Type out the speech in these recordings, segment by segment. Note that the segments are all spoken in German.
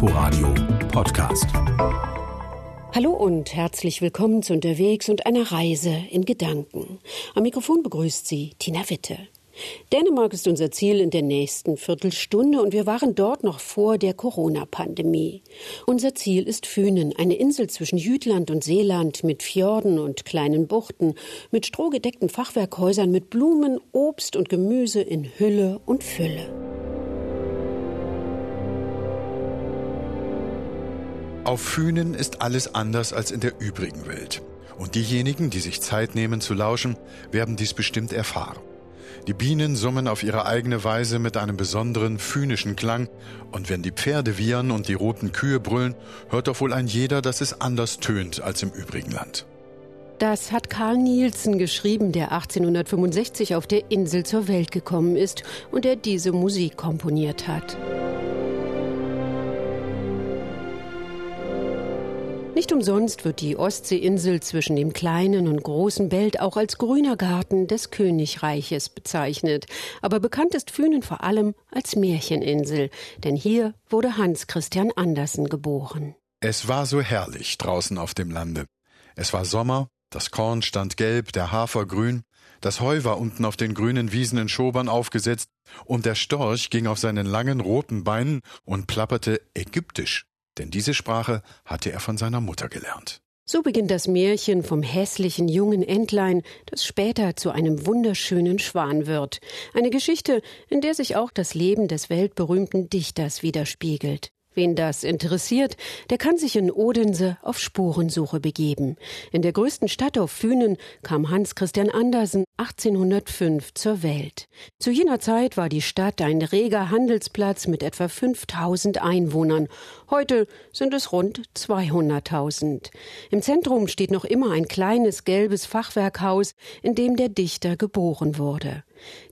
Inforadio Podcast. Hallo und herzlich willkommen zu Unterwegs und einer Reise in Gedanken. Am Mikrofon begrüßt Sie Tina Witte. Dänemark ist unser Ziel in der nächsten Viertelstunde und wir waren dort noch vor der Corona-Pandemie. Unser Ziel ist Fünen, eine Insel zwischen Jütland und Seeland mit Fjorden und kleinen Buchten, mit strohgedeckten Fachwerkhäusern, mit Blumen, Obst und Gemüse in Hülle und Fülle. Auf Fünen ist alles anders als in der übrigen Welt. Und diejenigen, die sich Zeit nehmen zu lauschen, werden dies bestimmt erfahren. Die Bienen summen auf ihre eigene Weise mit einem besonderen phönischen Klang, und wenn die Pferde wiehern und die roten Kühe brüllen, hört doch wohl ein jeder, dass es anders tönt als im übrigen Land. Das hat Karl Nielsen geschrieben, der 1865 auf der Insel zur Welt gekommen ist und der diese Musik komponiert hat. Nicht umsonst wird die Ostseeinsel zwischen dem kleinen und großen Belt auch als grüner Garten des Königreiches bezeichnet. Aber bekannt ist Fünen vor allem als Märcheninsel, denn hier wurde Hans Christian Andersen geboren. Es war so herrlich draußen auf dem Lande. Es war Sommer, das Korn stand gelb, der Hafer grün, das Heu war unten auf den grünen Wiesen in Schobern aufgesetzt, und der Storch ging auf seinen langen roten Beinen und plapperte ägyptisch denn diese Sprache hatte er von seiner Mutter gelernt. So beginnt das Märchen vom hässlichen jungen Entlein, das später zu einem wunderschönen Schwan wird. Eine Geschichte, in der sich auch das Leben des weltberühmten Dichters widerspiegelt. Wen das interessiert, der kann sich in Odense auf Spurensuche begeben. In der größten Stadt auf Fünen kam Hans Christian Andersen 1805 zur Welt. Zu jener Zeit war die Stadt ein reger Handelsplatz mit etwa 5000 Einwohnern. Heute sind es rund 200.000. Im Zentrum steht noch immer ein kleines gelbes Fachwerkhaus, in dem der Dichter geboren wurde.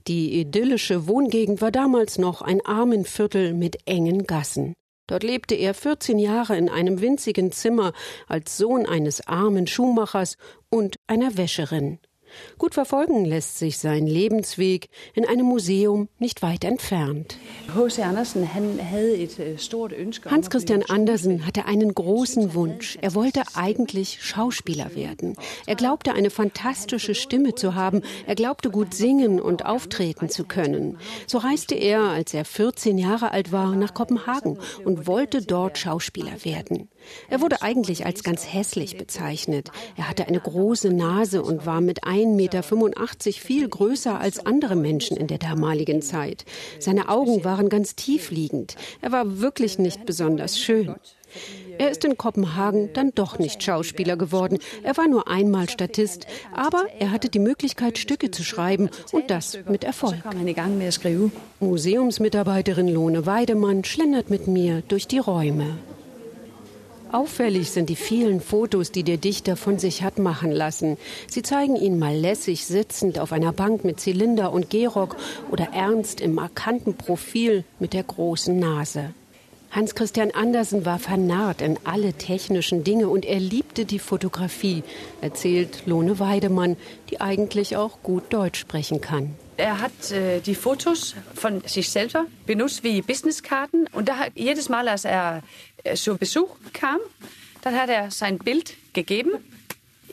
Die idyllische Wohngegend war damals noch ein Armenviertel mit engen Gassen. Dort lebte er 14 Jahre in einem winzigen Zimmer als Sohn eines armen Schuhmachers und einer Wäscherin. Gut verfolgen lässt sich sein Lebensweg in einem Museum nicht weit entfernt. Hans Christian Andersen hatte einen großen Wunsch. Er wollte eigentlich Schauspieler werden. Er glaubte, eine fantastische Stimme zu haben. Er glaubte, gut singen und auftreten zu können. So reiste er, als er 14 Jahre alt war, nach Kopenhagen und wollte dort Schauspieler werden. Er wurde eigentlich als ganz hässlich bezeichnet. Er hatte eine große Nase und war mit 1,85 Meter viel größer als andere Menschen in der damaligen Zeit. Seine Augen waren ganz tief liegend. Er war wirklich nicht besonders schön. Er ist in Kopenhagen dann doch nicht Schauspieler geworden. Er war nur einmal Statist, aber er hatte die Möglichkeit, Stücke zu schreiben und das mit Erfolg. Museumsmitarbeiterin Lone Weidemann schlendert mit mir durch die Räume. Auffällig sind die vielen Fotos, die der Dichter von sich hat machen lassen. Sie zeigen ihn mal lässig sitzend auf einer Bank mit Zylinder und Gehrock oder ernst im markanten Profil mit der großen Nase. Hans Christian Andersen war vernarrt in alle technischen Dinge und er liebte die Fotografie, erzählt Lone Weidemann, die eigentlich auch gut Deutsch sprechen kann. Er hat äh, die Fotos von sich selber benutzt wie Businesskarten und da jedes Mal, als er äh, zu Besuch kam, dann hat er sein Bild gegeben.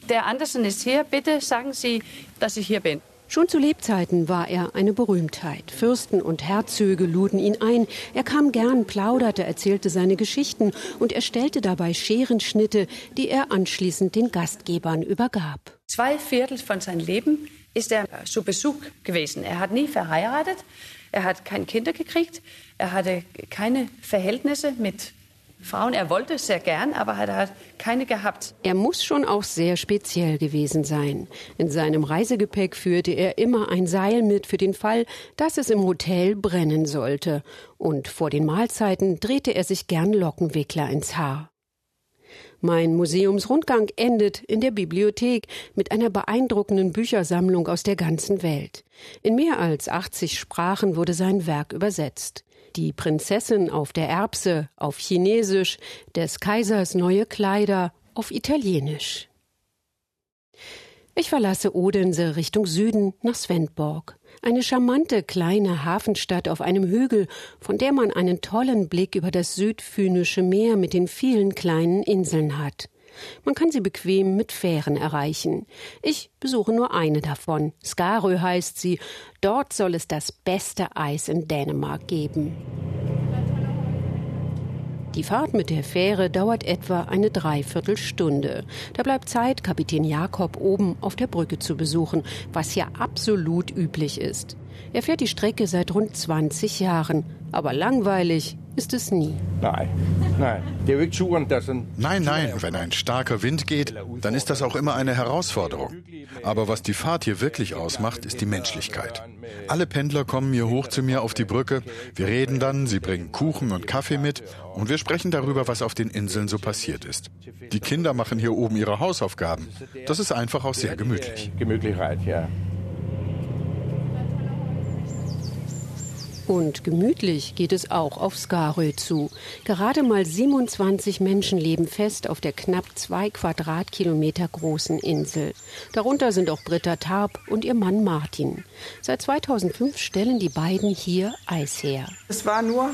Der Andersen ist hier, bitte sagen Sie, dass ich hier bin. Schon zu Lebzeiten war er eine Berühmtheit. Fürsten und Herzöge luden ihn ein. Er kam gern, plauderte, erzählte seine Geschichten und erstellte dabei Scherenschnitte, die er anschließend den Gastgebern übergab. Zwei Viertel von seinem Leben ist er zu Besuch gewesen. Er hat nie verheiratet, er hat keine Kinder gekriegt, er hatte keine Verhältnisse mit Frauen. Er wollte sehr gern, aber er hat keine gehabt. Er muss schon auch sehr speziell gewesen sein. In seinem Reisegepäck führte er immer ein Seil mit für den Fall, dass es im Hotel brennen sollte. Und vor den Mahlzeiten drehte er sich gern Lockenwickler ins Haar. Mein Museumsrundgang endet in der Bibliothek mit einer beeindruckenden Büchersammlung aus der ganzen Welt. In mehr als 80 Sprachen wurde sein Werk übersetzt. Die Prinzessin auf der Erbse auf Chinesisch, des Kaisers neue Kleider auf Italienisch. Ich verlasse Odense Richtung Süden nach Svendborg. Eine charmante kleine Hafenstadt auf einem Hügel, von der man einen tollen Blick über das südphönische Meer mit den vielen kleinen Inseln hat. Man kann sie bequem mit Fähren erreichen. Ich besuche nur eine davon. Skarö heißt sie. Dort soll es das beste Eis in Dänemark geben. Die Fahrt mit der Fähre dauert etwa eine Dreiviertelstunde. Da bleibt Zeit, Kapitän Jakob oben auf der Brücke zu besuchen, was hier absolut üblich ist. Er fährt die Strecke seit rund 20 Jahren, aber langweilig ist es nie. Nein, nein. Nein, nein, wenn ein starker Wind geht, dann ist das auch immer eine Herausforderung. Aber was die Fahrt hier wirklich ausmacht, ist die Menschlichkeit. Alle Pendler kommen hier hoch zu mir auf die Brücke, wir reden dann, sie bringen Kuchen und Kaffee mit und wir sprechen darüber, was auf den Inseln so passiert ist. Die Kinder machen hier oben ihre Hausaufgaben. Das ist einfach auch sehr gemütlich. Gemütlichkeit, ja. Und gemütlich geht es auch auf Skarö zu. Gerade mal 27 Menschen leben fest auf der knapp zwei Quadratkilometer großen Insel. Darunter sind auch Britta Tarp und ihr Mann Martin. Seit 2005 stellen die beiden hier Eis her. Es war nur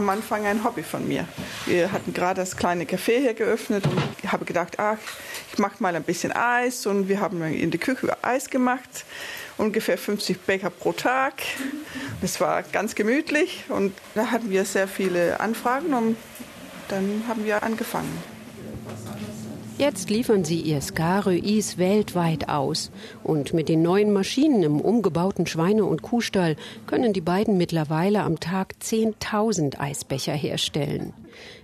am Anfang ein Hobby von mir. Wir hatten gerade das kleine Café hier geöffnet und ich habe gedacht, ach, ich mache mal ein bisschen Eis und wir haben in der Küche Eis gemacht ungefähr 50 Becher pro Tag. Es war ganz gemütlich und da hatten wir sehr viele Anfragen und dann haben wir angefangen. Jetzt liefern sie ihr Skarö-Is weltweit aus. Und mit den neuen Maschinen im umgebauten Schweine- und Kuhstall können die beiden mittlerweile am Tag 10.000 Eisbecher herstellen.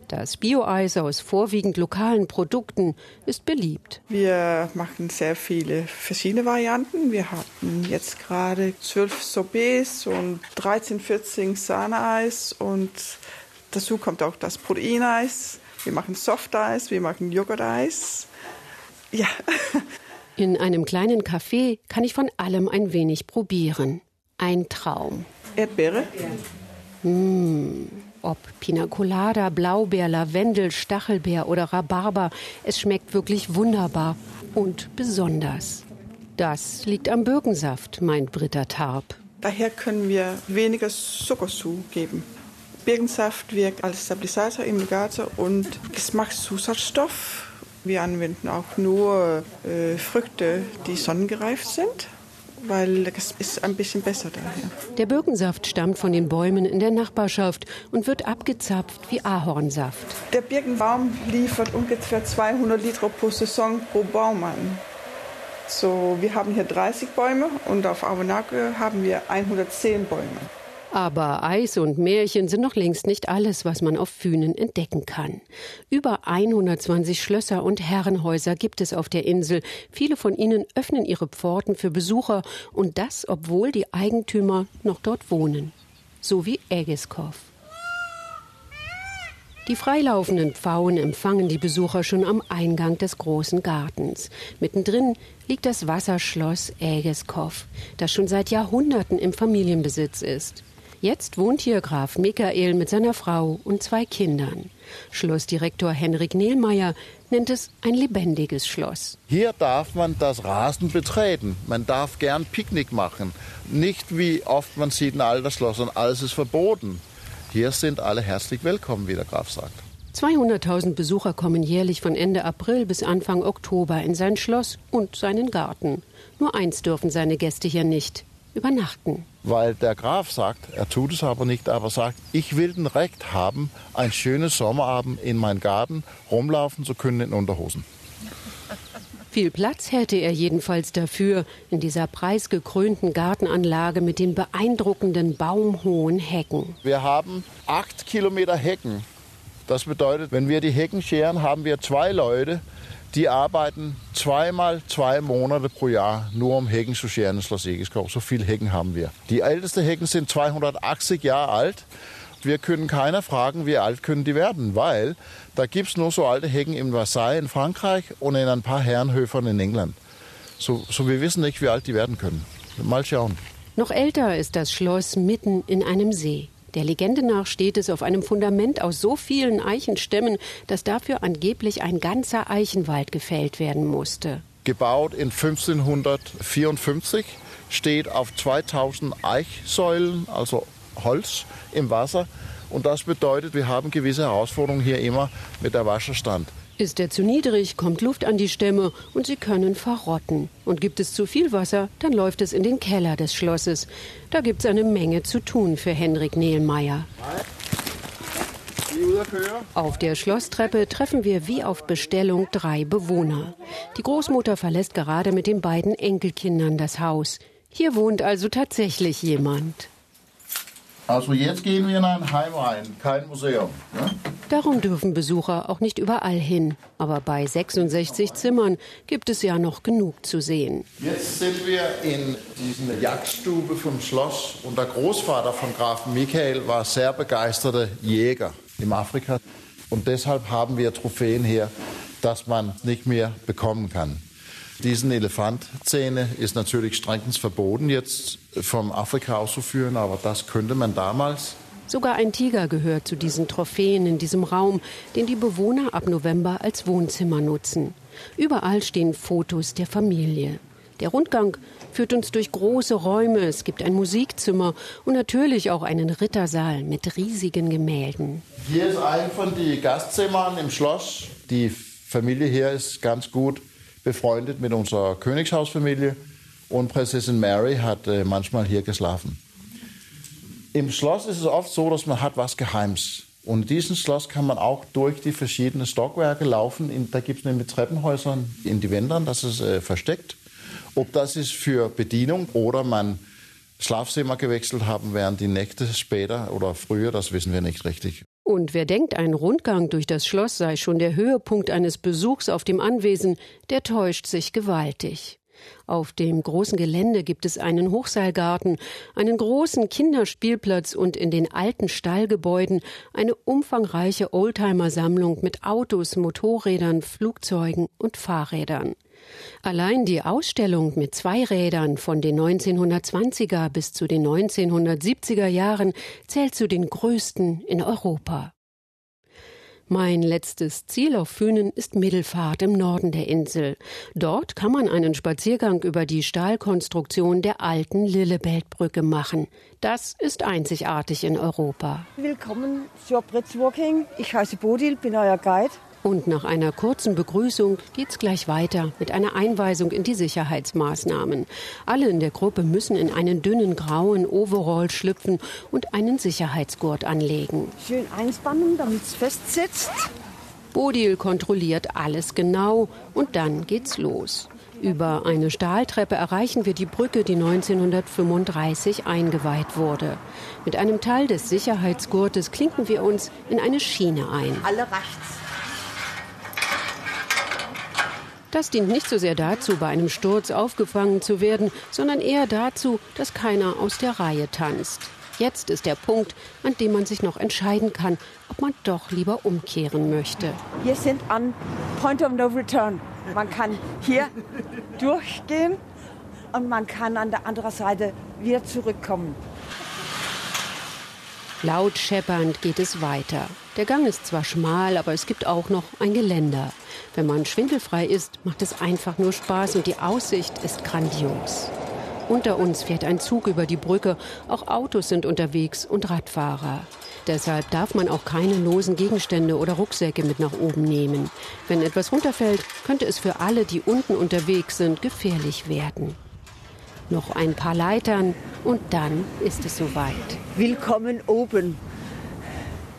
Das Bio-Eis aus vorwiegend lokalen Produkten ist beliebt. Wir machen sehr viele verschiedene Varianten. Wir hatten jetzt gerade zwölf Sorbets und 13, 14 Sahneeis und dazu kommt auch das Proteineis. Wir machen Softeis, wir machen Joghurteis. Ja. In einem kleinen Café kann ich von allem ein wenig probieren. Ein Traum. Erdbeere. Mmh. Ob Pina Colada, Blaubeer, Lavendel, Stachelbeer oder Rhabarber, es schmeckt wirklich wunderbar und besonders. Das liegt am Birkensaft, meint Britta Tarp. Daher können wir weniger Zucker zugeben. Birkensaft wirkt als Stabilisator im Legator und Geschmackszusatzstoff. Wir anwenden auch nur äh, Früchte, die sonnengereift sind weil es ist ein bisschen besser daher. Der Birkensaft stammt von den Bäumen in der Nachbarschaft und wird abgezapft wie Ahornsaft. Der Birkenbaum liefert ungefähr 200 Liter pro Saison pro Baum an. So, wir haben hier 30 Bäume und auf Abenake haben wir 110 Bäume. Aber Eis und Märchen sind noch längst nicht alles, was man auf Fünen entdecken kann. Über 120 Schlösser und Herrenhäuser gibt es auf der Insel. Viele von ihnen öffnen ihre Pforten für Besucher und das, obwohl die Eigentümer noch dort wohnen. So wie Ägiskov. Die freilaufenden Pfauen empfangen die Besucher schon am Eingang des großen Gartens. Mittendrin liegt das Wasserschloss Ägiskov, das schon seit Jahrhunderten im Familienbesitz ist. Jetzt wohnt hier Graf Michael mit seiner Frau und zwei Kindern. Schlossdirektor Henrik Nehlmeier nennt es ein lebendiges Schloss. Hier darf man das Rasen betreten. Man darf gern Picknick machen. Nicht wie oft man sieht Schloss und alles ist verboten. Hier sind alle herzlich willkommen, wie der Graf sagt. 200.000 Besucher kommen jährlich von Ende April bis Anfang Oktober in sein Schloss und seinen Garten. Nur eins dürfen seine Gäste hier nicht, übernachten. Weil der Graf sagt, er tut es aber nicht, aber sagt, ich will den Recht haben, ein schönes Sommerabend in meinen Garten rumlaufen zu können in Unterhosen. Viel Platz hätte er jedenfalls dafür in dieser preisgekrönten Gartenanlage mit den beeindruckenden baumhohen Hecken. Wir haben acht Kilometer Hecken. Das bedeutet, wenn wir die Hecken scheren, haben wir zwei Leute, die arbeiten zweimal zwei Monate pro Jahr nur um Hecken zu scheren in Schloss Egiskov. So viele Hecken haben wir. Die ältesten Hecken sind 280 Jahre alt. Wir können keiner fragen, wie alt können die werden, weil da gibt es nur so alte Hecken in Versailles in Frankreich und in ein paar Herrenhöfern in England. So, so wir wissen nicht, wie alt die werden können. Mal schauen. Noch älter ist das Schloss mitten in einem See. Der Legende nach steht es auf einem Fundament aus so vielen Eichenstämmen, dass dafür angeblich ein ganzer Eichenwald gefällt werden musste. gebaut in 1554, steht auf 2000 Eichsäulen, also Holz im Wasser. Und das bedeutet, wir haben gewisse Herausforderungen hier immer mit der Wasserstand. Ist er zu niedrig, kommt Luft an die Stämme und sie können verrotten. Und gibt es zu viel Wasser, dann läuft es in den Keller des Schlosses. Da gibt es eine Menge zu tun für Henrik Nehlmeier. Auf der Schlosstreppe treffen wir wie auf Bestellung drei Bewohner. Die Großmutter verlässt gerade mit den beiden Enkelkindern das Haus. Hier wohnt also tatsächlich jemand. Also jetzt gehen wir in ein Heim rein, kein Museum. Ne? Darum dürfen Besucher auch nicht überall hin. Aber bei 66 Zimmern gibt es ja noch genug zu sehen. Jetzt sind wir in dieser Jagdstube vom Schloss und der Großvater von Grafen Michael war sehr begeisterter Jäger im Afrika. Und deshalb haben wir Trophäen hier, dass man nicht mehr bekommen kann. Diesen Elefantzähne ist natürlich strengstens verboten, jetzt vom Afrika auszuführen, aber das könnte man damals. Sogar ein Tiger gehört zu diesen Trophäen in diesem Raum, den die Bewohner ab November als Wohnzimmer nutzen. Überall stehen Fotos der Familie. Der Rundgang führt uns durch große Räume. Es gibt ein Musikzimmer und natürlich auch einen Rittersaal mit riesigen Gemälden. Hier ist ein von den Gastzimmern im Schloss. Die Familie hier ist ganz gut befreundet mit unserer Königshausfamilie und Prinzessin Mary hat äh, manchmal hier geschlafen. Im Schloss ist es oft so, dass man hat was Geheims. Und in diesem Schloss kann man auch durch die verschiedenen Stockwerke laufen. In, da gibt es nämlich Treppenhäuser in die Wändern, das ist äh, versteckt. Ob das ist für Bedienung oder man Schlafzimmer gewechselt haben während die Nächte später oder früher, das wissen wir nicht richtig. Und wer denkt, ein Rundgang durch das Schloss sei schon der Höhepunkt eines Besuchs auf dem Anwesen, der täuscht sich gewaltig. Auf dem großen Gelände gibt es einen Hochseilgarten, einen großen Kinderspielplatz und in den alten Stallgebäuden eine umfangreiche Oldtimer-Sammlung mit Autos, Motorrädern, Flugzeugen und Fahrrädern. Allein die Ausstellung mit zwei Rädern von den 1920er bis zu den 1970er Jahren zählt zu den größten in Europa. Mein letztes Ziel auf Fünen ist Mittelfahrt im Norden der Insel. Dort kann man einen Spaziergang über die Stahlkonstruktion der alten Lillebeltbrücke machen. Das ist einzigartig in Europa. Willkommen zur Bridge Walking. Ich heiße Bodil, bin euer Guide. Und nach einer kurzen Begrüßung geht's gleich weiter mit einer Einweisung in die Sicherheitsmaßnahmen. Alle in der Gruppe müssen in einen dünnen grauen Overall schlüpfen und einen Sicherheitsgurt anlegen. Schön einspannen, damit es fest sitzt. Bodil kontrolliert alles genau und dann geht's los. Über eine Stahltreppe erreichen wir die Brücke, die 1935 eingeweiht wurde. Mit einem Teil des Sicherheitsgurtes klinken wir uns in eine Schiene ein. Alle rechts. Das dient nicht so sehr dazu, bei einem Sturz aufgefangen zu werden, sondern eher dazu, dass keiner aus der Reihe tanzt. Jetzt ist der Punkt, an dem man sich noch entscheiden kann, ob man doch lieber umkehren möchte. Wir sind an Point of No Return. Man kann hier durchgehen und man kann an der anderen Seite wieder zurückkommen. Laut scheppernd geht es weiter. Der Gang ist zwar schmal, aber es gibt auch noch ein Geländer. Wenn man schwindelfrei ist, macht es einfach nur Spaß und die Aussicht ist grandios. Unter uns fährt ein Zug über die Brücke, auch Autos sind unterwegs und Radfahrer. Deshalb darf man auch keine losen Gegenstände oder Rucksäcke mit nach oben nehmen. Wenn etwas runterfällt, könnte es für alle, die unten unterwegs sind, gefährlich werden. Noch ein paar Leitern und dann ist es soweit. Willkommen oben.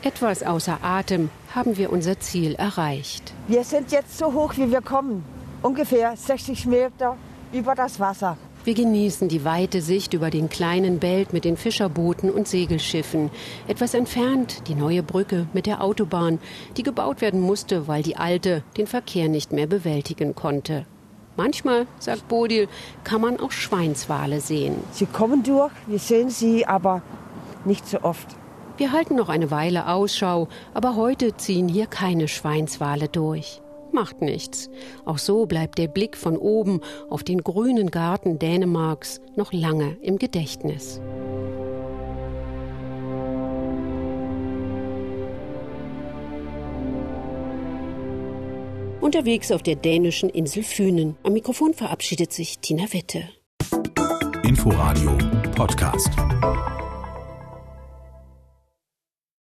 Etwas außer Atem haben wir unser Ziel erreicht. Wir sind jetzt so hoch, wie wir kommen. Ungefähr 60 Meter über das Wasser. Wir genießen die weite Sicht über den kleinen Belt mit den Fischerbooten und Segelschiffen. Etwas entfernt die neue Brücke mit der Autobahn, die gebaut werden musste, weil die alte den Verkehr nicht mehr bewältigen konnte. Manchmal, sagt Bodil, kann man auch Schweinswale sehen. Sie kommen durch, wir sehen sie, aber nicht so oft. Wir halten noch eine Weile Ausschau, aber heute ziehen hier keine Schweinswale durch. Macht nichts. Auch so bleibt der Blick von oben auf den grünen Garten Dänemarks noch lange im Gedächtnis. Unterwegs auf der dänischen Insel Fünen. Am Mikrofon verabschiedet sich Tina Witte. Inforadio Podcast.